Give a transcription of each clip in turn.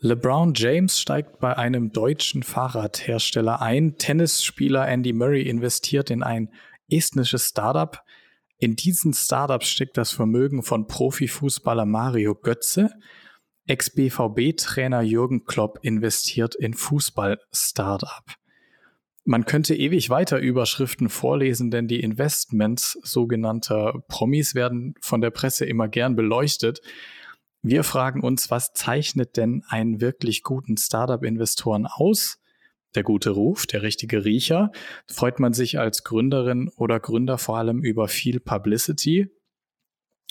LeBron James steigt bei einem deutschen Fahrradhersteller ein. Tennisspieler Andy Murray investiert in ein estnisches Startup. In diesen Startup steckt das Vermögen von Profifußballer Mario Götze. Ex-BVB-Trainer Jürgen Klopp investiert in Fußball-Startup. Man könnte ewig weiter Überschriften vorlesen, denn die Investments sogenannter Promis werden von der Presse immer gern beleuchtet. Wir fragen uns, was zeichnet denn einen wirklich guten Startup-Investoren aus? Der gute Ruf, der richtige Riecher? Freut man sich als Gründerin oder Gründer vor allem über viel Publicity?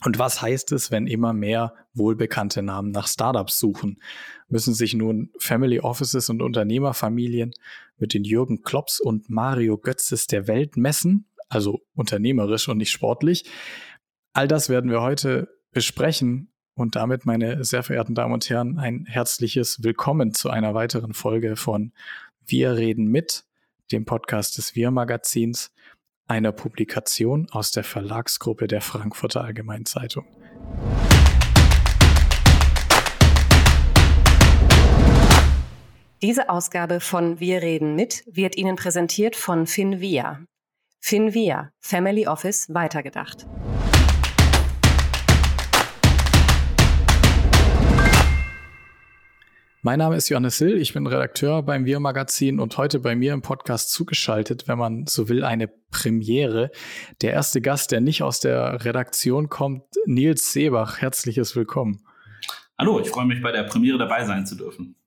Und was heißt es, wenn immer mehr wohlbekannte Namen nach Startups suchen? Müssen sich nun Family Offices und Unternehmerfamilien mit den Jürgen Klopps und Mario Götzes der Welt messen? Also unternehmerisch und nicht sportlich. All das werden wir heute besprechen und damit, meine sehr verehrten Damen und Herren, ein herzliches Willkommen zu einer weiteren Folge von Wir reden mit, dem Podcast des Wir Magazins, einer Publikation aus der Verlagsgruppe der Frankfurter Allgemeinen Zeitung. Diese Ausgabe von Wir reden mit wird Ihnen präsentiert von Finvia. Finvia, Family Office weitergedacht. Mein Name ist Johannes Hill, ich bin Redakteur beim Wir Magazin und heute bei mir im Podcast zugeschaltet, wenn man so will, eine Premiere. Der erste Gast, der nicht aus der Redaktion kommt, Nils Seebach. Herzliches Willkommen. Hallo, ich freue mich bei der Premiere dabei sein zu dürfen.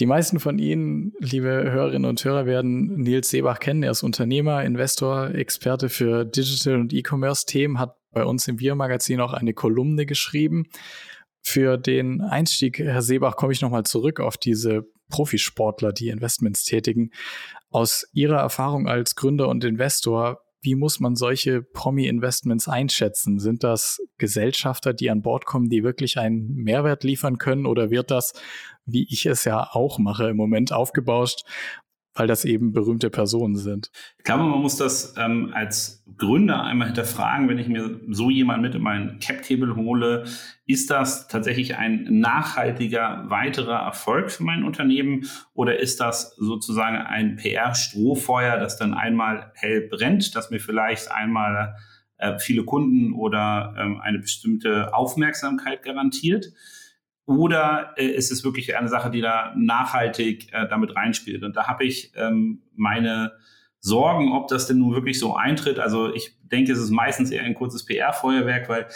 Die meisten von Ihnen, liebe Hörerinnen und Hörer, werden Nils Seebach kennen. Er ist Unternehmer, Investor, Experte für Digital- und E-Commerce-Themen, hat bei uns im Wir Magazin auch eine Kolumne geschrieben für den Einstieg, Herr Seebach, komme ich nochmal zurück auf diese Profisportler, die Investments tätigen. Aus Ihrer Erfahrung als Gründer und Investor, wie muss man solche Promi-Investments einschätzen? Sind das Gesellschafter, die an Bord kommen, die wirklich einen Mehrwert liefern können? Oder wird das, wie ich es ja auch mache, im Moment aufgebauscht weil das eben berühmte Personen sind. Ich glaube, man muss das ähm, als Gründer einmal hinterfragen, wenn ich mir so jemand mit in meinen Cap-Table hole, ist das tatsächlich ein nachhaltiger weiterer Erfolg für mein Unternehmen oder ist das sozusagen ein PR-Strohfeuer, das dann einmal hell brennt, das mir vielleicht einmal äh, viele Kunden oder ähm, eine bestimmte Aufmerksamkeit garantiert? Oder äh, ist es wirklich eine Sache, die da nachhaltig äh, damit reinspielt? Und da habe ich ähm, meine Sorgen, ob das denn nun wirklich so eintritt. Also ich denke, es ist meistens eher ein kurzes PR-Feuerwerk, weil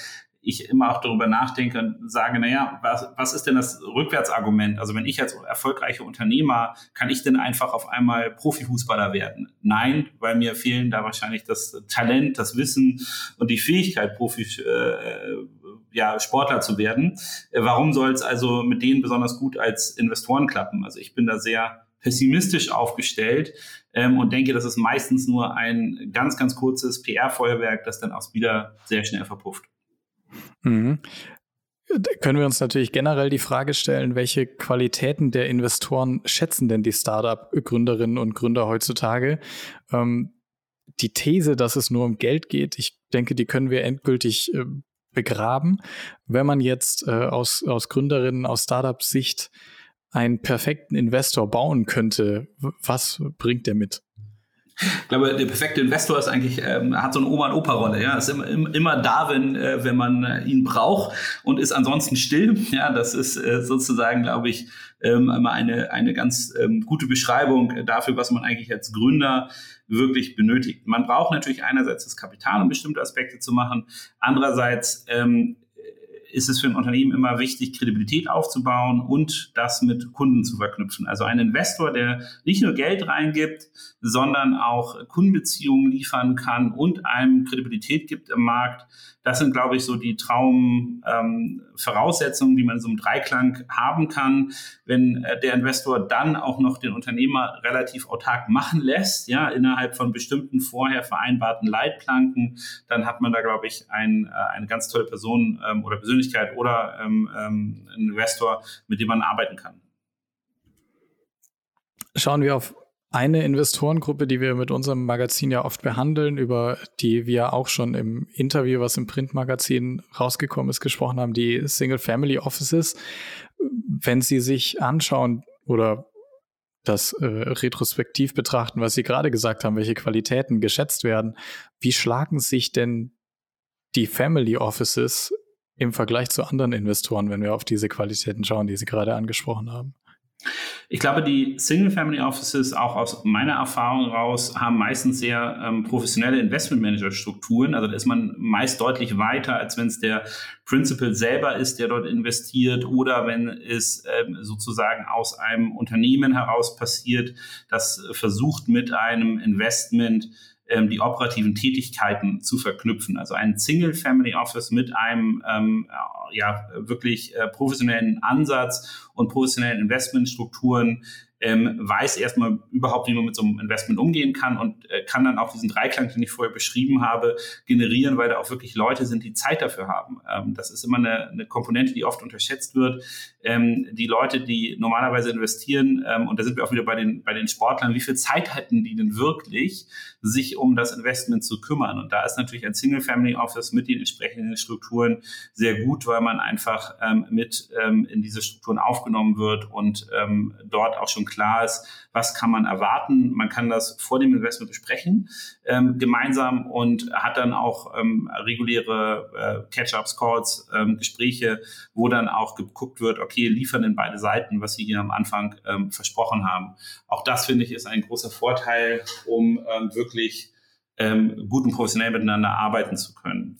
ich immer auch darüber nachdenke und sage, naja, was, was ist denn das Rückwärtsargument? Also wenn ich als erfolgreicher Unternehmer, kann ich denn einfach auf einmal Profifußballer werden? Nein, weil mir fehlen da wahrscheinlich das Talent, das Wissen und die Fähigkeit, Profi, äh, ja, Sportler zu werden. Äh, warum soll es also mit denen besonders gut als Investoren klappen? Also ich bin da sehr pessimistisch aufgestellt ähm, und denke, das ist meistens nur ein ganz, ganz kurzes PR-Feuerwerk, das dann auch wieder sehr schnell verpufft. Mhm. Können wir uns natürlich generell die Frage stellen, welche Qualitäten der Investoren schätzen denn die Startup-Gründerinnen und Gründer heutzutage? Ähm, die These, dass es nur um Geld geht, ich denke, die können wir endgültig äh, begraben. Wenn man jetzt äh, aus, aus Gründerinnen, aus Startup-Sicht einen perfekten Investor bauen könnte, was bringt der mit? Ich glaube, der perfekte Investor ist eigentlich, ähm, hat so eine Oma- und Opa-Rolle. Ja, ist immer, immer da, wenn, äh, wenn man ihn braucht und ist ansonsten still. Ja, das ist äh, sozusagen, glaube ich, ähm, immer eine, eine ganz ähm, gute Beschreibung dafür, was man eigentlich als Gründer wirklich benötigt. Man braucht natürlich einerseits das Kapital, um bestimmte Aspekte zu machen. Andererseits ähm, ist es für ein Unternehmen immer wichtig, Kredibilität aufzubauen und das mit Kunden zu verknüpfen. Also ein Investor, der nicht nur Geld reingibt, sondern auch Kundenbeziehungen liefern kann und einem Kredibilität gibt im Markt, das sind, glaube ich, so die Traumvoraussetzungen, ähm, die man in so einem Dreiklang haben kann. Wenn äh, der Investor dann auch noch den Unternehmer relativ autark machen lässt, ja, innerhalb von bestimmten vorher vereinbarten Leitplanken, dann hat man da, glaube ich, ein, äh, eine ganz tolle Person ähm, oder Persönlichkeit oder ähm, ähm, ein Investor, mit dem man arbeiten kann. Schauen wir auf Eine Investorengruppe, die wir mit unserem Magazin ja oft behandeln, über die wir auch schon im Interview, was im Printmagazin rausgekommen ist, gesprochen haben, die Single Family Offices. Wenn Sie sich anschauen oder das äh, retrospektiv betrachten, was Sie gerade gesagt haben, welche Qualitäten geschätzt werden, wie schlagen sich denn die Family Offices im Vergleich zu anderen Investoren, wenn wir auf diese Qualitäten schauen, die Sie gerade angesprochen haben? Ich glaube, die Single-Family-Offices, auch aus meiner Erfahrung raus, haben meistens sehr ähm, professionelle Investment-Manager-Strukturen. Also da ist man meist deutlich weiter, als wenn es der Principal selber ist, der dort investiert oder wenn es ähm, sozusagen aus einem Unternehmen heraus passiert, das versucht mit einem Investment ähm, die operativen Tätigkeiten zu verknüpfen. Also ein Single-Family-Office mit einem ähm, ja, wirklich äh, professionellen Ansatz und professionellen Investmentstrukturen ähm, weiß erstmal überhaupt, wie man mit so einem Investment umgehen kann und äh, kann dann auch diesen Dreiklang, den ich vorher beschrieben habe, generieren, weil da auch wirklich Leute sind, die Zeit dafür haben. Ähm, das ist immer eine, eine Komponente, die oft unterschätzt wird. Ähm, die Leute, die normalerweise investieren, ähm, und da sind wir auch wieder bei den, bei den Sportlern, wie viel Zeit hätten die denn wirklich, sich um das Investment zu kümmern? Und da ist natürlich ein Single-Family-Office mit den entsprechenden Strukturen sehr gut, weil man einfach ähm, mit ähm, in diese Strukturen aufgenommen wird und dort auch schon klar ist, was kann man erwarten. Man kann das vor dem Investment besprechen ähm, gemeinsam und hat dann auch ähm, reguläre äh, Catch-ups, Calls, ähm, Gespräche, wo dann auch geguckt wird, okay, liefern denn beide Seiten, was sie hier am Anfang ähm, versprochen haben. Auch das finde ich ist ein großer Vorteil, um ähm, wirklich ähm, gut und professionell miteinander arbeiten zu können.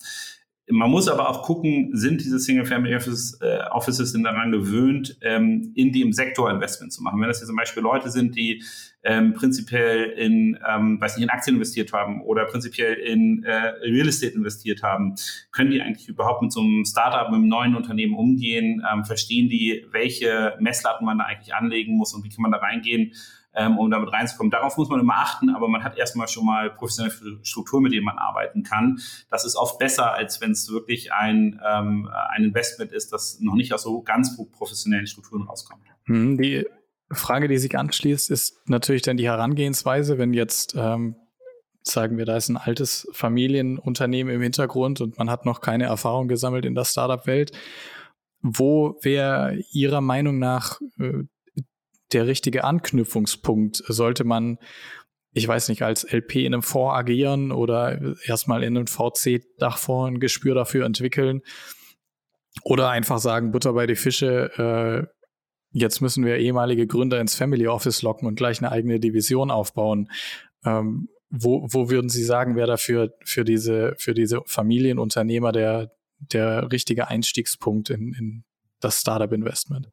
Man muss aber auch gucken, sind diese Single-Family Offices, äh, Offices daran gewöhnt, ähm, in dem Sektor Investment zu machen. Wenn das hier zum Beispiel Leute sind, die ähm, prinzipiell in, ähm, weiß nicht, in Aktien investiert haben oder prinzipiell in äh, Real Estate investiert haben, können die eigentlich überhaupt mit so einem Startup, mit einem neuen Unternehmen umgehen? Ähm, verstehen die, welche Messlatten man da eigentlich anlegen muss und wie kann man da reingehen? Ähm, um damit reinzukommen. Darauf muss man immer achten, aber man hat erstmal schon mal professionelle Strukturen, mit denen man arbeiten kann. Das ist oft besser, als wenn es wirklich ein, ähm, ein Investment ist, das noch nicht aus so ganz professionellen Strukturen rauskommt. Hm, die Frage, die sich anschließt, ist natürlich dann die Herangehensweise, wenn jetzt ähm, sagen wir, da ist ein altes Familienunternehmen im Hintergrund und man hat noch keine Erfahrung gesammelt in der Startup-Welt. Wo wäre Ihrer Meinung nach äh, der richtige Anknüpfungspunkt? Sollte man, ich weiß nicht, als LP in einem Fonds agieren oder erstmal in einem VC-Dachfonds ein Gespür dafür entwickeln? Oder einfach sagen, Butter bei die Fische, äh, jetzt müssen wir ehemalige Gründer ins Family Office locken und gleich eine eigene Division aufbauen. Ähm, wo, wo würden Sie sagen, wäre dafür für diese, für diese Familienunternehmer der, der richtige Einstiegspunkt in, in das Startup-Investment?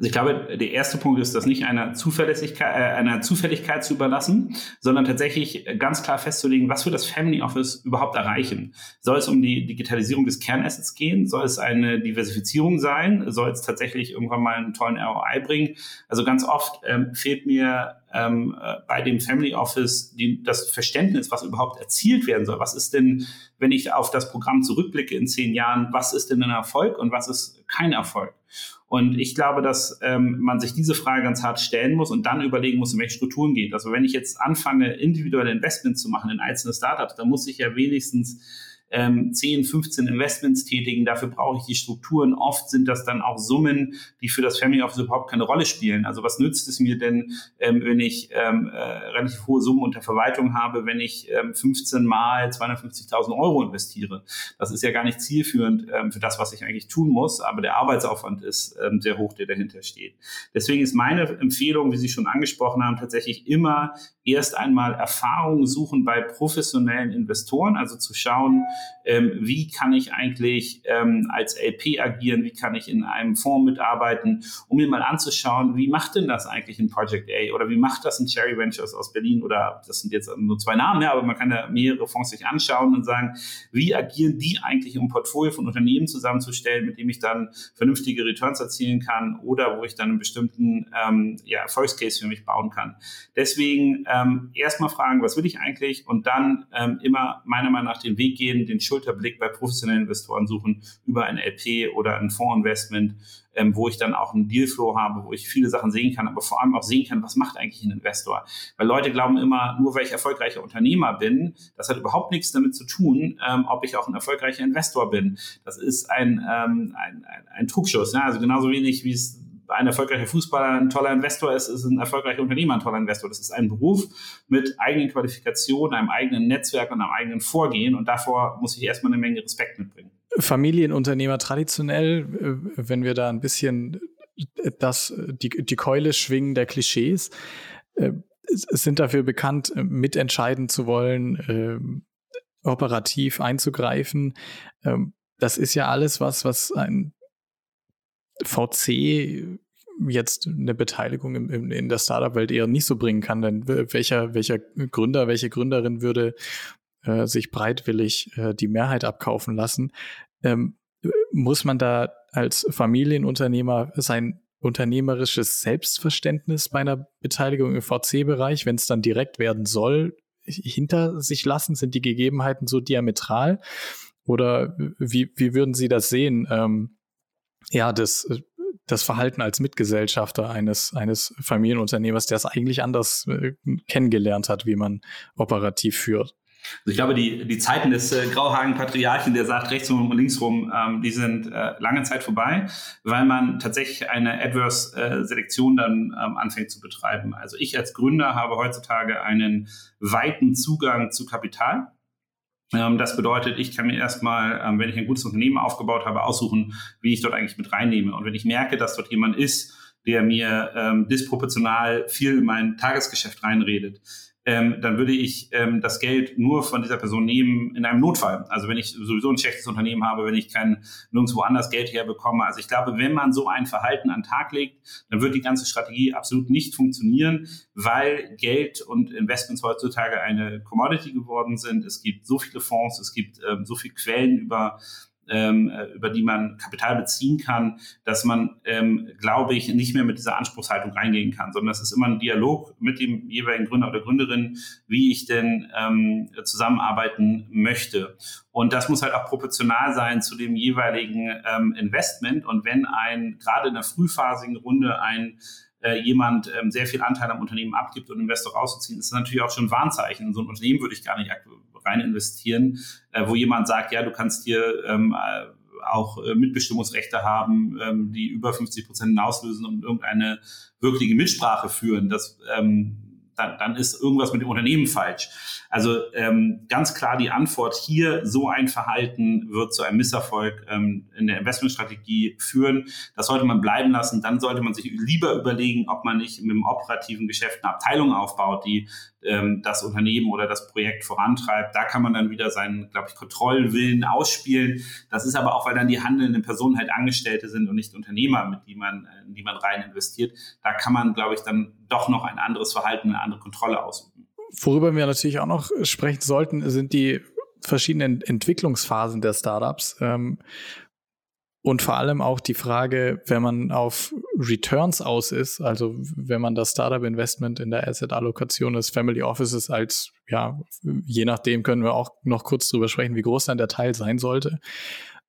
Also ich glaube, der erste Punkt ist, das nicht einer Zuverlässigkeit, äh, einer Zufälligkeit zu überlassen, sondern tatsächlich ganz klar festzulegen, was wir das Family Office überhaupt erreichen. Soll es um die Digitalisierung des Kernassets gehen? Soll es eine Diversifizierung sein? Soll es tatsächlich irgendwann mal einen tollen ROI bringen? Also ganz oft ähm, fehlt mir ähm, äh, bei dem Family Office die, das Verständnis, was überhaupt erzielt werden soll. Was ist denn, wenn ich auf das Programm zurückblicke in zehn Jahren, was ist denn ein Erfolg und was ist kein Erfolg? Und ich glaube, dass ähm, man sich diese Frage ganz hart stellen muss und dann überlegen muss, in welche Strukturen geht. Also wenn ich jetzt anfange, individuelle Investments zu machen in einzelne Startups, dann muss ich ja wenigstens ähm, 10, 15 Investments tätigen. Dafür brauche ich die Strukturen. Oft sind das dann auch Summen, die für das Family Office überhaupt keine Rolle spielen. Also was nützt es mir denn, ähm, wenn ich ähm, äh, relativ hohe Summen unter Verwaltung habe, wenn ich ähm, 15 mal 250.000 Euro investiere? Das ist ja gar nicht zielführend ähm, für das, was ich eigentlich tun muss, aber der Arbeitsaufwand ist ähm, sehr hoch, der dahinter steht. Deswegen ist meine Empfehlung, wie Sie schon angesprochen haben, tatsächlich immer erst einmal Erfahrungen suchen bei professionellen Investoren, also zu schauen, ähm, wie kann ich eigentlich ähm, als LP agieren, wie kann ich in einem Fonds mitarbeiten, um mir mal anzuschauen, wie macht denn das eigentlich in Project A oder wie macht das in Cherry Ventures aus Berlin oder das sind jetzt nur zwei Namen, ja, aber man kann da mehrere Fonds sich anschauen und sagen, wie agieren die eigentlich, um ein Portfolio von Unternehmen zusammenzustellen, mit dem ich dann vernünftige Returns erzielen kann oder wo ich dann einen bestimmten ähm, ja, Erfolgscase für mich bauen kann. Deswegen ähm, erstmal fragen, was will ich eigentlich und dann ähm, immer meiner Meinung nach den Weg gehen, den Schulterblick bei professionellen Investoren suchen über ein LP oder ein Fondsinvestment, ähm, wo ich dann auch einen Dealflow habe, wo ich viele Sachen sehen kann, aber vor allem auch sehen kann, was macht eigentlich ein Investor. Weil Leute glauben immer, nur weil ich erfolgreicher Unternehmer bin, das hat überhaupt nichts damit zu tun, ähm, ob ich auch ein erfolgreicher Investor bin. Das ist ein, ähm, ein, ein, ein Trugschuss. Ne? Also genauso wenig wie es ein erfolgreicher Fußballer ein toller Investor ist, ist ein erfolgreicher Unternehmer ein toller Investor. Das ist ein Beruf mit eigenen Qualifikationen, einem eigenen Netzwerk und einem eigenen Vorgehen. Und davor muss ich erstmal eine Menge Respekt mitbringen. Familienunternehmer traditionell, äh, wenn wir da ein bisschen das, die, die Keule schwingen der Klischees, äh, sind dafür bekannt, mitentscheiden zu wollen, operativ einzugreifen. Ähm, das ist ja alles was, was ein VC jetzt eine Beteiligung im, im, in der Startup-Welt eher nicht so bringen kann. Denn welcher, welcher Gründer, welche Gründerin würde äh, sich breitwillig äh, die Mehrheit abkaufen lassen? Ähm, muss man da als Familienunternehmer sein unternehmerisches Selbstverständnis bei einer Beteiligung im VC-Bereich, wenn es dann direkt werden soll, hinter sich lassen? Sind die Gegebenheiten so diametral? Oder wie, wie würden Sie das sehen? Ähm, ja, das, das Verhalten als Mitgesellschafter eines, eines Familienunternehmers, der es eigentlich anders äh, kennengelernt hat, wie man operativ führt. Also ich glaube, die, die Zeiten des äh, Grauhagen-Patriarchen, der sagt rechts rum und links rum, ähm, die sind äh, lange Zeit vorbei, weil man tatsächlich eine Adverse-Selektion äh, dann ähm, anfängt zu betreiben. Also ich als Gründer habe heutzutage einen weiten Zugang zu Kapital. Ähm, das bedeutet, ich kann mir erstmal, ähm, wenn ich ein gutes Unternehmen aufgebaut habe, aussuchen, wie ich dort eigentlich mit reinnehme. Und wenn ich merke, dass dort jemand ist, der mir ähm, disproportional viel in mein Tagesgeschäft reinredet, ähm, dann würde ich ähm, das Geld nur von dieser Person nehmen in einem Notfall. Also wenn ich sowieso ein schlechtes Unternehmen habe, wenn ich kein nirgendwo anders Geld herbekomme. Also ich glaube, wenn man so ein Verhalten an den Tag legt, dann wird die ganze Strategie absolut nicht funktionieren, weil Geld und Investments heutzutage eine Commodity geworden sind. Es gibt so viele Fonds, es gibt ähm, so viele Quellen über ähm, äh, über die man Kapital beziehen kann, dass man, ähm, glaube ich, nicht mehr mit dieser Anspruchshaltung reingehen kann, sondern es ist immer ein Dialog mit dem jeweiligen Gründer oder Gründerin, wie ich denn ähm, zusammenarbeiten möchte. Und das muss halt auch proportional sein zu dem jeweiligen ähm, Investment. Und wenn ein, gerade in der frühphasigen Runde ein jemand ähm, sehr viel Anteil am Unternehmen abgibt und Investor rauszuziehen, ist natürlich auch schon ein Warnzeichen. In so ein Unternehmen würde ich gar nicht rein investieren, äh, wo jemand sagt, ja, du kannst hier ähm, äh, auch äh, Mitbestimmungsrechte haben, ähm, die über 50 Prozent auslösen und irgendeine wirkliche Mitsprache führen. Das ähm, dann, dann ist irgendwas mit dem Unternehmen falsch. Also ähm, ganz klar die Antwort hier, so ein Verhalten wird zu einem Misserfolg ähm, in der Investmentstrategie führen. Das sollte man bleiben lassen. Dann sollte man sich lieber überlegen, ob man nicht mit dem operativen Geschäft eine Abteilung aufbaut, die ähm, das Unternehmen oder das Projekt vorantreibt. Da kann man dann wieder seinen, glaube ich, Kontrollwillen ausspielen. Das ist aber auch, weil dann die handelnden Personen halt Angestellte sind und nicht Unternehmer, mit die man, in die man rein investiert. Da kann man, glaube ich, dann doch noch ein anderes Verhalten, eine andere Kontrolle ausüben. Worüber wir natürlich auch noch sprechen sollten, sind die verschiedenen Entwicklungsphasen der Startups. Ähm, und vor allem auch die Frage, wenn man auf Returns aus ist, also wenn man das Startup-Investment in der Asset-Allokation des Family Offices als, ja, je nachdem können wir auch noch kurz drüber sprechen, wie groß dann der Teil sein sollte.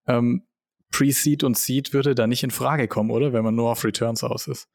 Ähm, Pre-Seed und Seed würde da nicht in Frage kommen, oder? Wenn man nur auf Returns aus ist.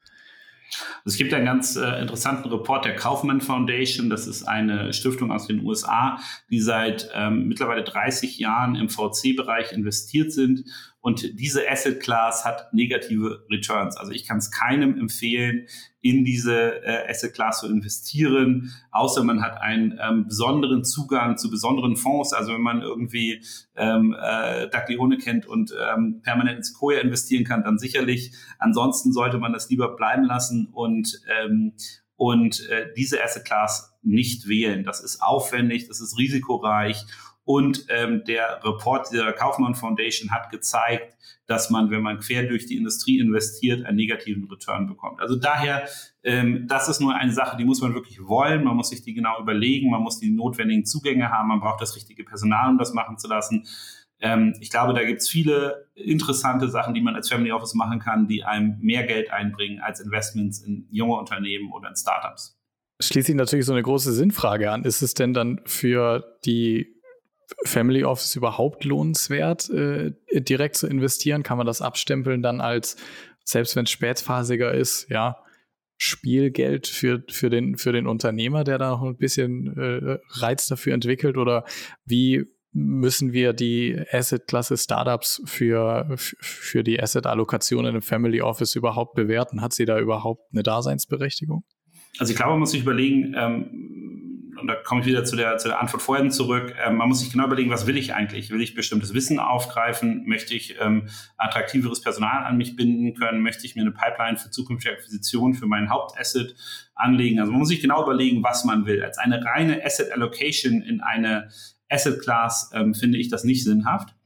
Es gibt einen ganz äh, interessanten Report der Kaufman Foundation. Das ist eine Stiftung aus den USA, die seit ähm, mittlerweile 30 Jahren im VC-Bereich investiert sind und diese Asset Class hat negative Returns. Also ich kann es keinem empfehlen, in diese äh, Asset Class zu investieren, außer man hat einen ähm, besonderen Zugang zu besonderen Fonds. Also wenn man irgendwie ähm, äh, Daglione kennt und ähm, permanent in Sequoia investieren kann, dann sicherlich. Ansonsten sollte man das lieber bleiben lassen und ähm, und äh, diese Asset Class nicht wählen. Das ist aufwendig, das ist risikoreich und ähm, der Report der Kaufmann Foundation hat gezeigt, dass man, wenn man quer durch die Industrie investiert, einen negativen Return bekommt. Also daher, ähm, das ist nur eine Sache, die muss man wirklich wollen. Man muss sich die genau überlegen. Man muss die notwendigen Zugänge haben. Man braucht das richtige Personal, um das machen zu lassen. Ähm, ich glaube, da gibt es viele interessante Sachen, die man als Family Office machen kann, die einem mehr Geld einbringen als Investments in junge Unternehmen oder in Startups. schließt sich natürlich so eine große Sinnfrage an. Ist es denn dann für die Family Office überhaupt lohnenswert, äh, direkt zu investieren? Kann man das abstempeln dann als, selbst wenn es spätphasiger ist, ja, Spielgeld für, für, den, für den Unternehmer, der da noch ein bisschen äh, Reiz dafür entwickelt? Oder wie müssen wir die Asset-Klasse Startups für, für die Asset-Allokation in einem Family Office überhaupt bewerten? Hat sie da überhaupt eine Daseinsberechtigung? Also ich glaube, man muss sich überlegen, ähm, und da komme ich wieder zu der, zu der Antwort vorhin zurück, ähm, man muss sich genau überlegen, was will ich eigentlich? Will ich bestimmtes Wissen aufgreifen? Möchte ich ähm, attraktiveres Personal an mich binden können? Möchte ich mir eine Pipeline für zukünftige Akquisitionen für meinen Hauptasset anlegen? Also man muss sich genau überlegen, was man will. Als eine reine Asset Allocation in eine Asset Class ähm, finde ich das nicht sinnhaft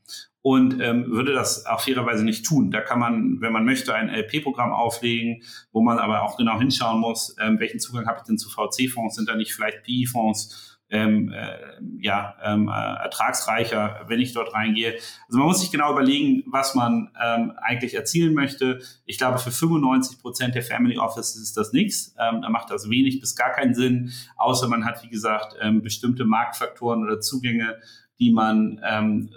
und ähm, würde das auch fairerweise nicht tun. Da kann man, wenn man möchte, ein LP-Programm auflegen, wo man aber auch genau hinschauen muss, ähm, welchen Zugang habe ich denn zu VC-Fonds, sind da nicht vielleicht PI-Fonds ähm, äh, ja, ähm, äh, ertragsreicher, wenn ich dort reingehe. Also man muss sich genau überlegen, was man ähm, eigentlich erzielen möchte. Ich glaube, für 95 Prozent der Family Offices ist das nichts. Ähm, da macht das wenig bis gar keinen Sinn, außer man hat, wie gesagt, ähm, bestimmte Marktfaktoren oder Zugänge, die man ähm,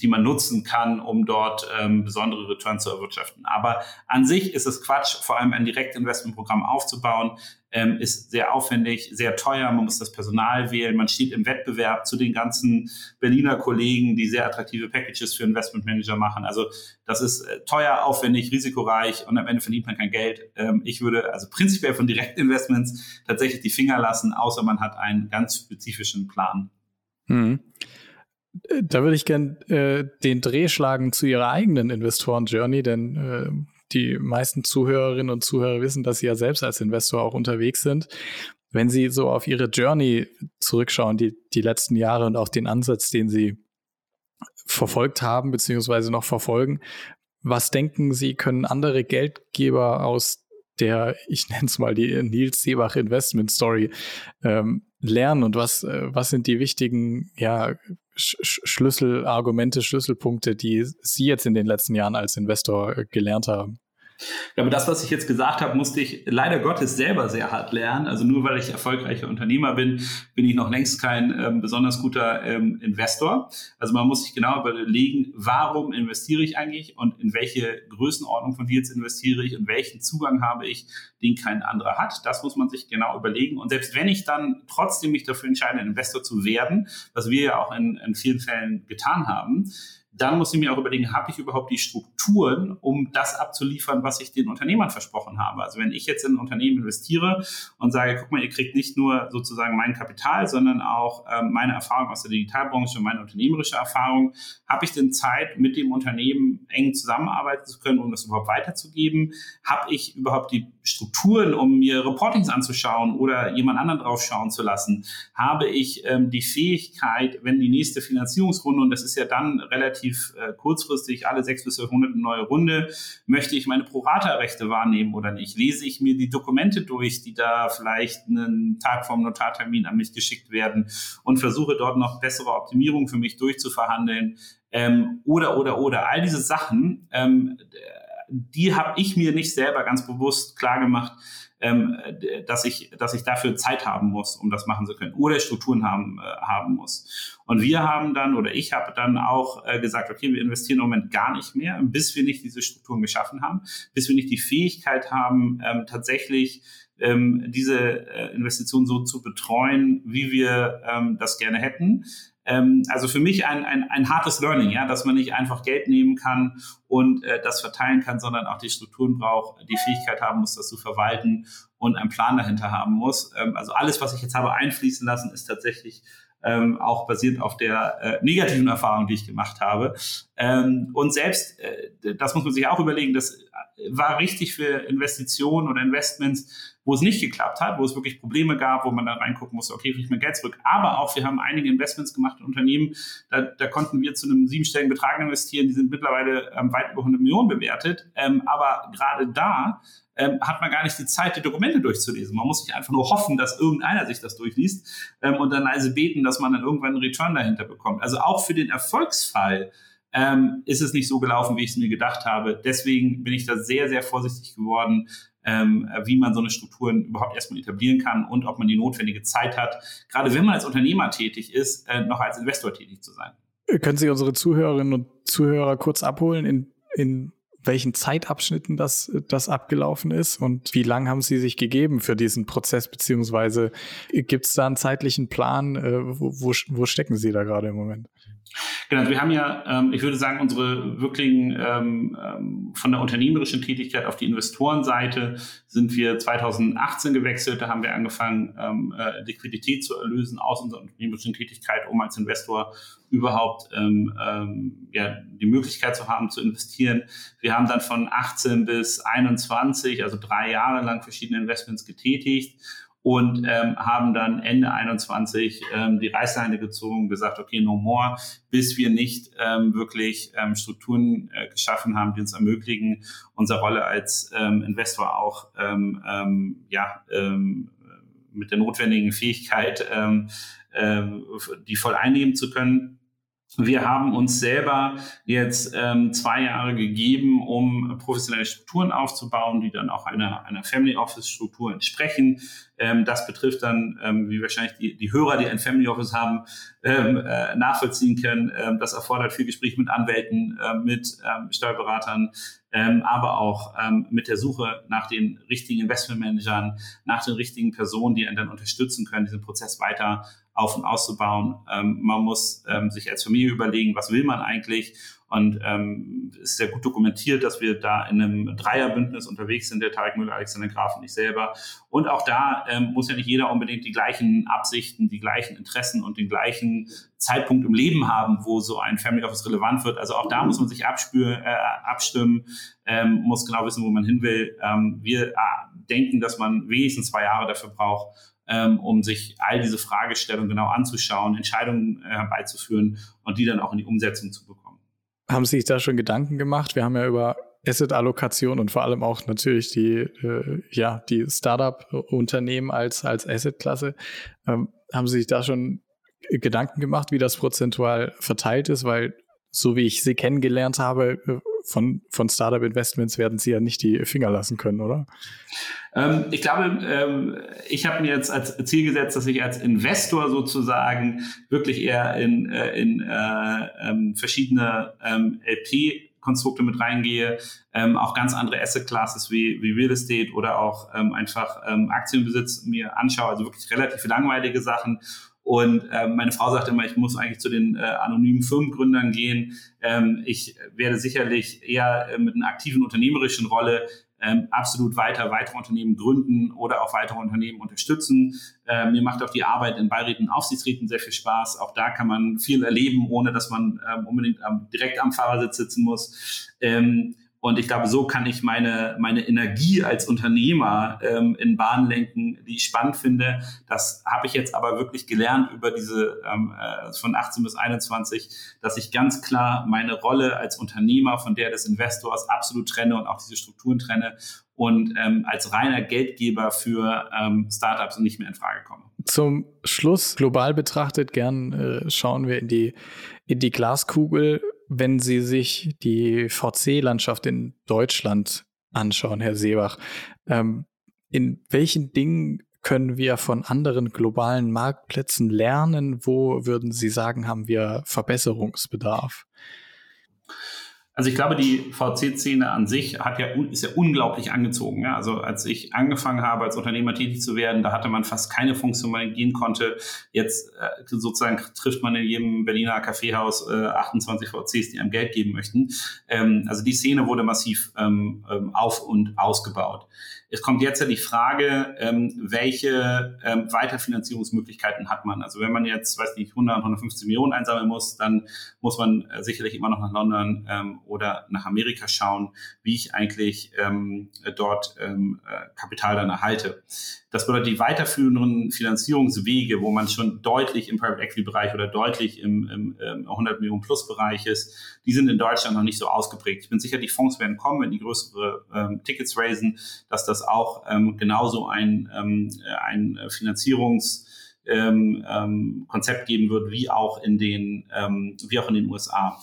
die man nutzen kann, um dort ähm, besondere Returns zu erwirtschaften. Aber an sich ist es Quatsch, vor allem ein Direktinvestmentprogramm aufzubauen, ähm, ist sehr aufwendig, sehr teuer, man muss das Personal wählen, man steht im Wettbewerb zu den ganzen Berliner Kollegen, die sehr attraktive Packages für Investmentmanager machen. Also das ist äh, teuer, aufwendig, risikoreich und am Ende verdient man kein Geld. Ähm, ich würde also prinzipiell von Direktinvestments tatsächlich die Finger lassen, außer man hat einen ganz spezifischen Plan. Hm. Da würde ich gern äh, den Dreh schlagen zu Ihrer eigenen Investoren-Journey, denn äh, die meisten Zuhörerinnen und Zuhörer wissen, dass Sie ja selbst als Investor auch unterwegs sind. Wenn Sie so auf Ihre Journey zurückschauen, die, die letzten Jahre und auch den Ansatz, den Sie verfolgt haben, beziehungsweise noch verfolgen, was denken Sie, können andere Geldgeber aus der, ich nenne es mal die Nils Seebach Investment Story, ähm, lernen und was, äh, was sind die wichtigen ja, Sch Schlüsselargumente, Schlüsselpunkte, die Sie jetzt in den letzten Jahren als Investor äh, gelernt haben? Ja, aber das, was ich jetzt gesagt habe, musste ich leider Gottes selber sehr hart lernen. Also nur weil ich erfolgreicher Unternehmer bin, bin ich noch längst kein ähm, besonders guter ähm, Investor. Also man muss sich genau überlegen, warum investiere ich eigentlich und in welche Größenordnung von Deals investiere ich und welchen Zugang habe ich, den kein anderer hat. Das muss man sich genau überlegen. Und selbst wenn ich dann trotzdem mich dafür entscheide, Investor zu werden, was wir ja auch in, in vielen Fällen getan haben, dann muss ich mir auch überlegen, habe ich überhaupt die Strukturen, um das abzuliefern, was ich den Unternehmern versprochen habe. Also wenn ich jetzt in ein Unternehmen investiere und sage, guck mal, ihr kriegt nicht nur sozusagen mein Kapital, sondern auch ähm, meine Erfahrung aus der Digitalbranche und meine unternehmerische Erfahrung, habe ich denn Zeit, mit dem Unternehmen eng zusammenarbeiten zu können, um das überhaupt weiterzugeben? Habe ich überhaupt die Strukturen, um mir Reportings anzuschauen oder jemand anderen drauf schauen zu lassen? Habe ich ähm, die Fähigkeit, wenn die nächste Finanzierungsrunde, und das ist ja dann relativ äh, kurzfristig, alle sechs bis zwölf Monate eine neue Runde, möchte ich meine Prorata-Rechte wahrnehmen oder nicht? Lese ich mir die Dokumente durch, die da vielleicht einen Tag vom Notartermin an mich geschickt werden und versuche dort noch bessere Optimierungen für mich durchzuverhandeln? Ähm, oder, oder, oder. All diese Sachen, ähm, die habe ich mir nicht selber ganz bewusst klar gemacht, ähm, dass ich, dass ich dafür Zeit haben muss, um das machen zu können, oder Strukturen haben, äh, haben muss. Und wir haben dann, oder ich habe dann auch äh, gesagt, okay, wir investieren im Moment gar nicht mehr, bis wir nicht diese Strukturen geschaffen haben, bis wir nicht die Fähigkeit haben, ähm, tatsächlich ähm, diese äh, Investition so zu betreuen, wie wir ähm, das gerne hätten. Ähm, also für mich ein, ein, ein hartes Learning, ja, dass man nicht einfach Geld nehmen kann und äh, das verteilen kann, sondern auch die Strukturen braucht, die Fähigkeit haben muss, das zu verwalten und einen Plan dahinter haben muss. Ähm, also alles, was ich jetzt habe einfließen lassen, ist tatsächlich ähm, auch basiert auf der äh, negativen Erfahrung, die ich gemacht habe. Ähm, und selbst, äh, das muss man sich auch überlegen, das war richtig für Investitionen oder Investments, wo es nicht geklappt hat, wo es wirklich Probleme gab, wo man dann reingucken musste, okay, kriege ich mir Geld zurück. Aber auch, wir haben einige Investments gemacht in Unternehmen, da, da konnten wir zu einem siebenstelligen Betrag investieren, die sind mittlerweile ähm, weit über 100 Millionen bewertet. Ähm, aber gerade da ähm, hat man gar nicht die Zeit, die Dokumente durchzulesen. Man muss sich einfach nur hoffen, dass irgendeiner sich das durchliest ähm, und dann also beten, dass man dann irgendwann einen Return dahinter bekommt. Also auch für den Erfolgsfall ähm, ist es nicht so gelaufen, wie ich es mir gedacht habe. Deswegen bin ich da sehr, sehr vorsichtig geworden, ähm, wie man so eine Strukturen überhaupt erstmal etablieren kann und ob man die notwendige Zeit hat, gerade wenn man als Unternehmer tätig ist, äh, noch als Investor tätig zu sein. Können Sie unsere Zuhörerinnen und Zuhörer kurz abholen, in, in welchen Zeitabschnitten das, das abgelaufen ist und wie lang haben Sie sich gegeben für diesen Prozess, beziehungsweise gibt es da einen zeitlichen Plan? Äh, wo, wo, wo stecken Sie da gerade im Moment? Genau, also wir haben ja, ähm, ich würde sagen, unsere wirklichen ähm, ähm, von der unternehmerischen Tätigkeit auf die Investorenseite sind wir 2018 gewechselt. Da haben wir angefangen, ähm, äh, Liquidität zu erlösen aus unserer unternehmerischen Tätigkeit, um als Investor überhaupt ähm, ähm, ja, die Möglichkeit zu haben, zu investieren. Wir haben dann von 18 bis 21, also drei Jahre lang verschiedene Investments getätigt und ähm, haben dann Ende 21 ähm, die Reißleine gezogen, gesagt, okay, no more, bis wir nicht ähm, wirklich ähm, Strukturen äh, geschaffen haben, die uns ermöglichen, unsere Rolle als ähm, Investor auch ähm, ähm, ja, ähm, mit der notwendigen Fähigkeit, ähm, äh, die voll einnehmen zu können. Wir haben uns selber jetzt ähm, zwei Jahre gegeben, um professionelle Strukturen aufzubauen, die dann auch einer, einer Family Office Struktur entsprechen. Ähm, das betrifft dann, ähm, wie wahrscheinlich die, die Hörer, die ein Family Office haben, ähm, äh, nachvollziehen können. Ähm, das erfordert viel Gespräch mit Anwälten, äh, mit ähm, Steuerberatern, ähm, aber auch ähm, mit der Suche nach den richtigen Investmentmanagern, nach den richtigen Personen, die einen dann unterstützen können, diesen Prozess weiter auf- und auszubauen. Ähm, man muss ähm, sich als Familie überlegen, was will man eigentlich und ähm, ist sehr gut dokumentiert, dass wir da in einem Dreierbündnis unterwegs sind, der Tarek Müller, Alexander Graf und ich selber. Und auch da ähm, muss ja nicht jeder unbedingt die gleichen Absichten, die gleichen Interessen und den gleichen Zeitpunkt im Leben haben, wo so ein Family Office relevant wird. Also auch da muss man sich abspür, äh, abstimmen, ähm, muss genau wissen, wo man hin will. Ähm, wir äh, denken, dass man wenigstens zwei Jahre dafür braucht, ähm, um sich all diese Fragestellungen genau anzuschauen, Entscheidungen äh, herbeizuführen und die dann auch in die Umsetzung zu bekommen haben Sie sich da schon Gedanken gemacht? Wir haben ja über Asset-Allokation und vor allem auch natürlich die, äh, ja, die Startup-Unternehmen als, als Asset-Klasse. Ähm, haben Sie sich da schon Gedanken gemacht, wie das prozentual verteilt ist? Weil, so wie ich Sie kennengelernt habe, von, von Startup-Investments werden Sie ja nicht die Finger lassen können, oder? Ähm, ich glaube, ähm, ich habe mir jetzt als Ziel gesetzt, dass ich als Investor sozusagen wirklich eher in, äh, in äh, ähm, verschiedene ähm, LP Konstrukte mit reingehe, ähm, auch ganz andere Asset Classes wie, wie Real Estate oder auch ähm, einfach ähm, Aktienbesitz mir anschaue, also wirklich relativ langweilige Sachen und äh, meine Frau sagt immer, ich muss eigentlich zu den äh, anonymen Firmengründern gehen. Ähm, ich werde sicherlich eher äh, mit einer aktiven unternehmerischen Rolle ähm, absolut weiter weitere Unternehmen gründen oder auch weitere Unternehmen unterstützen. Ähm, mir macht auch die Arbeit in Beiräten und Aufsichtsräten sehr viel Spaß. Auch da kann man viel erleben, ohne dass man ähm, unbedingt am, direkt am Fahrersitz sitzen muss. Ähm, und ich glaube, so kann ich meine, meine Energie als Unternehmer ähm, in Bahnen lenken, die ich spannend finde. Das habe ich jetzt aber wirklich gelernt über diese ähm, äh, von 18 bis 21, dass ich ganz klar meine Rolle als Unternehmer von der des Investors absolut trenne und auch diese Strukturen trenne und ähm, als reiner Geldgeber für ähm, Startups nicht mehr in Frage komme. Zum Schluss, global betrachtet, gern äh, schauen wir in die, in die Glaskugel wenn Sie sich die VC-Landschaft in Deutschland anschauen, Herr Seebach, ähm, in welchen Dingen können wir von anderen globalen Marktplätzen lernen? Wo würden Sie sagen, haben wir Verbesserungsbedarf? Also ich glaube, die VC-Szene an sich hat ja, ist ja unglaublich angezogen. Ja? Also als ich angefangen habe, als Unternehmer tätig zu werden, da hatte man fast keine Funktion, man gehen konnte. Jetzt äh, sozusagen trifft man in jedem Berliner Kaffeehaus äh, 28 VCs, die einem Geld geben möchten. Ähm, also die Szene wurde massiv ähm, ähm auf und ausgebaut. Es kommt jetzt ja die Frage, ähm, welche ähm, Weiterfinanzierungsmöglichkeiten hat man? Also wenn man jetzt, weiß nicht, 100, 150 Millionen einsammeln muss, dann muss man äh, sicherlich immer noch nach London ähm, oder nach Amerika schauen, wie ich eigentlich ähm, dort ähm, äh, Kapital dann erhalte. Das bedeutet, die weiterführenden Finanzierungswege, wo man schon deutlich im Private Equity Bereich oder deutlich im, im, im 100 Millionen Plus Bereich ist, die sind in Deutschland noch nicht so ausgeprägt. Ich bin sicher, die Fonds werden kommen, wenn die größere ähm, Tickets raisen, dass das auch ähm, genauso ein, ähm, ein Finanzierungs- ähm, ähm, Konzept geben wird, wie auch in den, ähm, wie auch in den USA.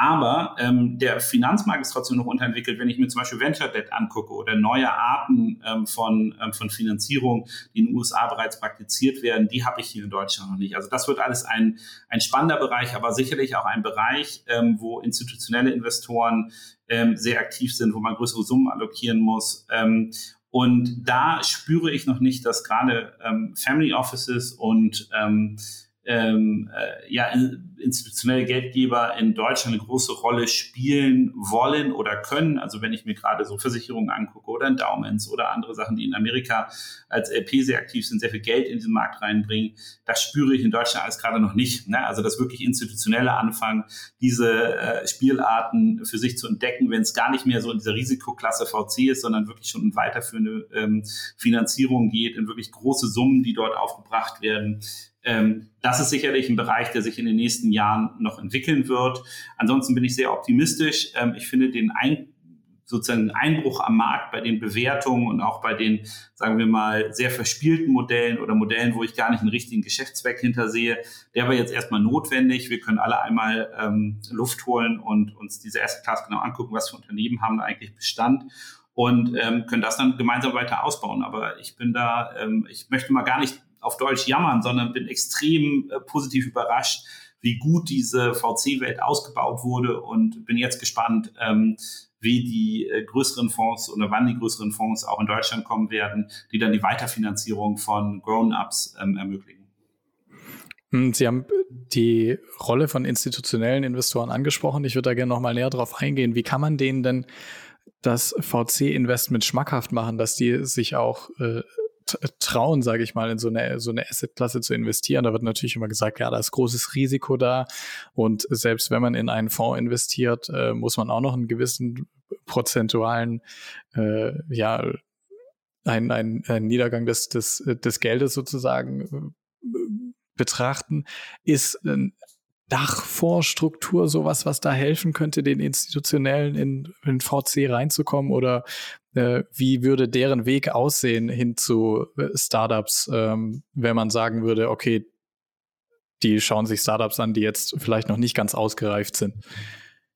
Aber ähm, der Finanzmarkt ist trotzdem noch unterentwickelt. Wenn ich mir zum Beispiel Venture Debt angucke oder neue Arten ähm, von, ähm, von Finanzierung, die in den USA bereits praktiziert werden, die habe ich hier in Deutschland noch nicht. Also das wird alles ein, ein spannender Bereich, aber sicherlich auch ein Bereich, ähm, wo institutionelle Investoren ähm, sehr aktiv sind, wo man größere Summen allokieren muss. Ähm, und da spüre ich noch nicht, dass gerade ähm, Family Offices und ähm, ähm, äh, ja, institutionelle Geldgeber in Deutschland eine große Rolle spielen wollen oder können. Also wenn ich mir gerade so Versicherungen angucke oder Endowments oder andere Sachen, die in Amerika als LP sehr aktiv sind, sehr viel Geld in diesen Markt reinbringen, das spüre ich in Deutschland alles gerade noch nicht. Ne? Also das wirklich institutionelle Anfangen, diese äh, Spielarten für sich zu entdecken, wenn es gar nicht mehr so in dieser Risikoklasse VC ist, sondern wirklich schon weiterführende ähm, Finanzierung geht, in wirklich große Summen, die dort aufgebracht werden das ist sicherlich ein Bereich, der sich in den nächsten Jahren noch entwickeln wird. Ansonsten bin ich sehr optimistisch. Ähm, ich finde den ein, sozusagen Einbruch am Markt bei den Bewertungen und auch bei den, sagen wir mal, sehr verspielten Modellen oder Modellen, wo ich gar nicht einen richtigen Geschäftszweck hintersehe, der war jetzt erstmal notwendig. Wir können alle einmal ähm, Luft holen und uns diese Asset Class genau angucken, was für Unternehmen haben da eigentlich Bestand und ähm, können das dann gemeinsam weiter ausbauen. Aber ich bin da, ähm, ich möchte mal gar nicht auf Deutsch jammern, sondern bin extrem äh, positiv überrascht, wie gut diese VC-Welt ausgebaut wurde und bin jetzt gespannt, ähm, wie die äh, größeren Fonds oder wann die größeren Fonds auch in Deutschland kommen werden, die dann die Weiterfinanzierung von Grown-ups ähm, ermöglichen. Hm, Sie haben die Rolle von institutionellen Investoren angesprochen. Ich würde da gerne noch mal näher drauf eingehen. Wie kann man denen denn das VC-Investment schmackhaft machen, dass die sich auch äh, trauen, sage ich mal, in so eine, so eine Assetklasse zu investieren. Da wird natürlich immer gesagt, ja, da ist großes Risiko da. Und selbst wenn man in einen Fonds investiert, äh, muss man auch noch einen gewissen prozentualen, äh, ja, einen, einen, einen Niedergang des, des, des Geldes sozusagen äh, betrachten. Ist ein Dachfondsstruktur sowas, was da helfen könnte, den Institutionellen in, in VC reinzukommen? Oder äh, wie würde deren Weg aussehen hin zu äh, Startups, ähm, wenn man sagen würde, okay, die schauen sich Startups an, die jetzt vielleicht noch nicht ganz ausgereift sind?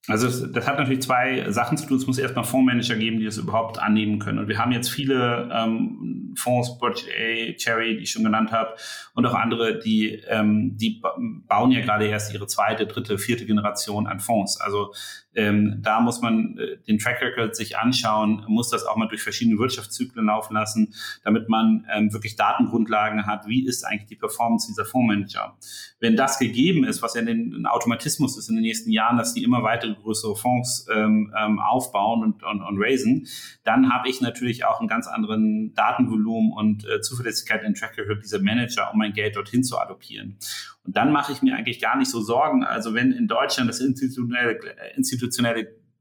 Also das hat natürlich zwei Sachen zu tun. Es muss erstmal Fondsmanager geben, die das überhaupt annehmen können. Und wir haben jetzt viele ähm, Fonds, Project A, Cherry, die ich schon genannt habe, und auch andere, die, ähm, die bauen ja gerade erst ihre zweite, dritte, vierte Generation an Fonds. Also ähm, da muss man äh, den Track Record sich anschauen, muss das auch mal durch verschiedene Wirtschaftszyklen laufen lassen, damit man ähm, wirklich Datengrundlagen hat, wie ist eigentlich die Performance dieser Fondsmanager. Wenn das gegeben ist, was ja ein Automatismus ist in den nächsten Jahren, dass die immer weitere größere Fonds ähm, ähm, aufbauen und, und, und raisen, dann habe ich natürlich auch einen ganz anderen Datenvolumen und äh, Zuverlässigkeit in Track Record dieser Manager, um mein Geld dorthin zu allokieren. Und dann mache ich mir eigentlich gar nicht so Sorgen. Also wenn in Deutschland das institutionelle, institutionelle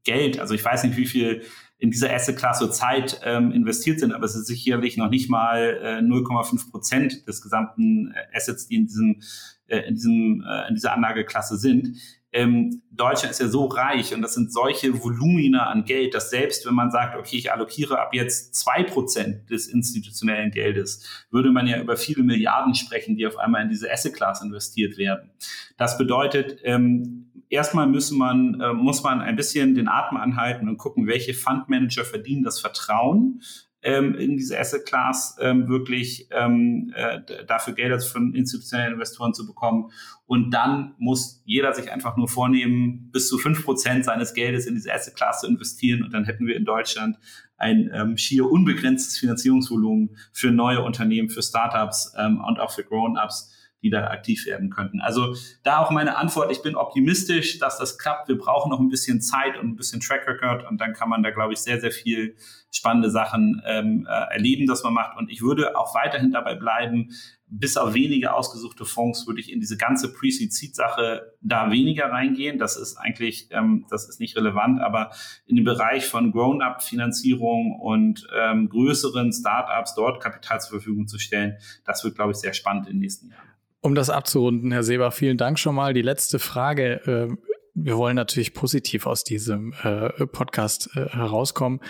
Geld, also ich weiß nicht, wie viel in dieser Asset-Klasse Zeit ähm, investiert sind, aber es ist sicherlich noch nicht mal äh, 0,5 Prozent des gesamten äh, Assets, die in diesem, äh, in diesem, äh, in dieser Anlageklasse sind ähm, Deutschland ist ja so reich und das sind solche Volumina an Geld, dass selbst wenn man sagt, okay, ich allokiere ab jetzt zwei Prozent des institutionellen Geldes, würde man ja über viele Milliarden sprechen, die auf einmal in diese Asset Class investiert werden. Das bedeutet, ähm, erstmal müssen man, äh, muss man ein bisschen den Atem anhalten und gucken, welche Fundmanager verdienen das Vertrauen ähm, in diese Asset Class ähm, wirklich ähm, äh, dafür Gelder von institutionellen Investoren zu bekommen. Und dann muss jeder sich einfach nur vornehmen, bis zu fünf Prozent seines Geldes in diese Asset Class zu investieren. Und dann hätten wir in Deutschland ein ähm, schier unbegrenztes Finanzierungsvolumen für neue Unternehmen, für Startups ähm, und auch für Grown-ups die da aktiv werden könnten. Also da auch meine Antwort, ich bin optimistisch, dass das klappt. Wir brauchen noch ein bisschen Zeit und ein bisschen Track Record und dann kann man da, glaube ich, sehr, sehr viel spannende Sachen ähm, äh, erleben, dass man macht. Und ich würde auch weiterhin dabei bleiben, bis auf wenige ausgesuchte Fonds würde ich in diese ganze Pre-Seed-Sache da weniger reingehen. Das ist eigentlich, ähm, das ist nicht relevant, aber in dem Bereich von Grown-up-Finanzierung und ähm, größeren Startups dort Kapital zur Verfügung zu stellen, das wird, glaube ich, sehr spannend in den nächsten Jahren. Um das abzurunden, Herr Seber, vielen Dank schon mal. Die letzte Frage. Ähm, wir wollen natürlich positiv aus diesem äh, Podcast äh, herauskommen.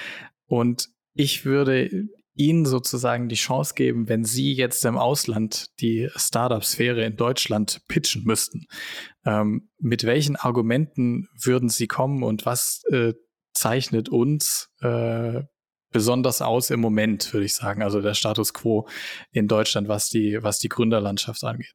Und ich würde Ihnen sozusagen die Chance geben, wenn Sie jetzt im Ausland die Startup-Sphäre in Deutschland pitchen müssten. Ähm, mit welchen Argumenten würden Sie kommen und was äh, zeichnet uns besonders aus im Moment, würde ich sagen, also der Status quo in Deutschland, was die, was die Gründerlandschaft angeht?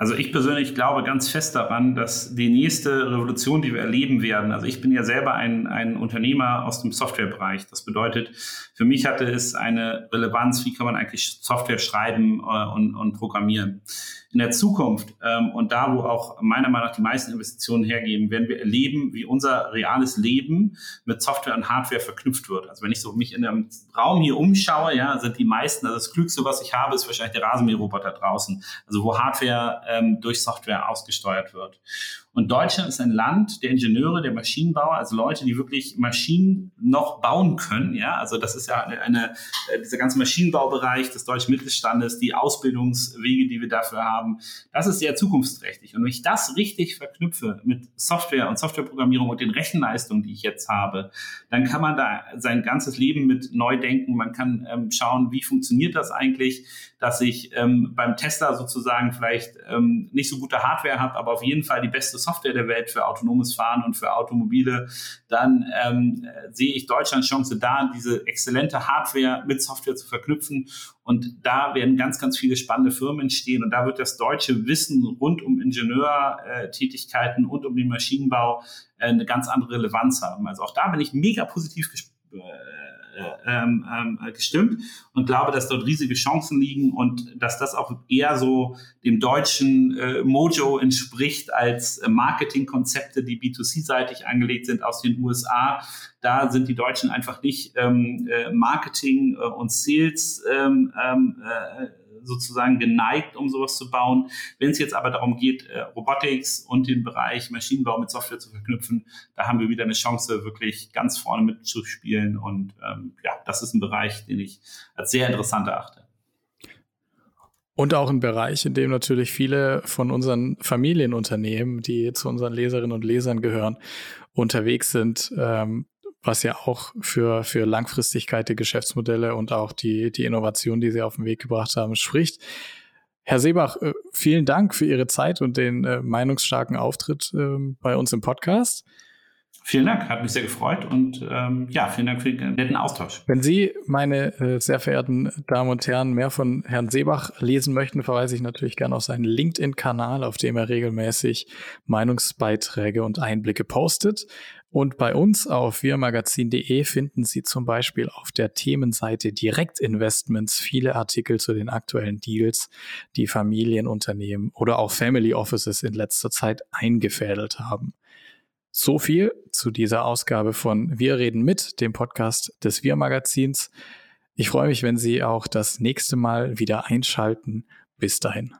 Also ich persönlich glaube ganz fest daran, dass die nächste Revolution, die wir erleben werden, also ich bin ja selber ein, ein Unternehmer aus dem Softwarebereich. Das bedeutet, für mich hatte es eine Relevanz, wie kann man eigentlich Software schreiben äh, und, und programmieren in der Zukunft ähm, und da, wo auch meiner Meinung nach die meisten Investitionen hergeben, werden wir erleben, wie unser reales Leben mit Software und Hardware verknüpft wird. Also wenn ich so mich in einem Raum hier umschaue, ja, sind die meisten, also das Klügste, was ich habe, ist wahrscheinlich der Rasenmäherroboter draußen, also wo Hardware ähm, durch Software ausgesteuert wird. Und Deutschland ist ein Land der Ingenieure, der Maschinenbauer, also Leute, die wirklich Maschinen noch bauen können. Ja, also das ist ja eine, eine äh, dieser ganze Maschinenbaubereich des deutschen Mittelstandes, die Ausbildungswege, die wir dafür haben. Das ist sehr zukunftsträchtig. Und wenn ich das richtig verknüpfe mit Software und Softwareprogrammierung und den Rechenleistungen, die ich jetzt habe, dann kann man da sein ganzes Leben mit neu denken. Man kann ähm, schauen, wie funktioniert das eigentlich, dass ich ähm, beim Tesla sozusagen vielleicht ähm, nicht so gute Hardware habe, aber auf jeden Fall die beste Software der Welt für autonomes Fahren und für Automobile, dann ähm, sehe ich Deutschlands Chance da, diese exzellente Hardware mit Software zu verknüpfen. Und da werden ganz, ganz viele spannende Firmen entstehen. Und da wird das deutsche Wissen rund um Ingenieurtätigkeiten und um den Maschinenbau äh, eine ganz andere Relevanz haben. Also auch da bin ich mega positiv gespannt ähm, ähm, gestimmt und glaube, dass dort riesige Chancen liegen und dass das auch eher so dem deutschen äh, Mojo entspricht als Marketingkonzepte, die B2C-seitig angelegt sind aus den USA. Da sind die Deutschen einfach nicht ähm, äh, Marketing äh, und Sales ähm, ähm, äh, sozusagen geneigt, um sowas zu bauen. Wenn es jetzt aber darum geht, äh, Robotics und den Bereich Maschinenbau mit Software zu verknüpfen, da haben wir wieder eine Chance, wirklich ganz vorne mitzuspielen. Und ähm, ja, das ist ein Bereich, den ich als sehr interessant erachte. Und auch ein Bereich, in dem natürlich viele von unseren Familienunternehmen, die zu unseren Leserinnen und Lesern gehören, unterwegs sind. Ähm, was ja auch für, für Langfristigkeit der Geschäftsmodelle und auch die, die Innovation, die Sie auf den Weg gebracht haben, spricht. Herr Seebach, äh, vielen Dank für Ihre Zeit und den äh, meinungsstarken Auftritt äh, bei uns im Podcast. Vielen Dank, hat mich sehr gefreut und ähm, ja, vielen Dank für den netten Austausch. Wenn Sie, meine äh, sehr verehrten Damen und Herren, mehr von Herrn Seebach lesen möchten, verweise ich natürlich gerne auf seinen LinkedIn-Kanal, auf dem er regelmäßig Meinungsbeiträge und Einblicke postet. Und bei uns auf wirmagazin.de finden Sie zum Beispiel auf der Themenseite Direktinvestments viele Artikel zu den aktuellen Deals, die Familienunternehmen oder auch Family Offices in letzter Zeit eingefädelt haben. So viel zu dieser Ausgabe von Wir reden mit, dem Podcast des Wir Magazins. Ich freue mich, wenn Sie auch das nächste Mal wieder einschalten. Bis dahin.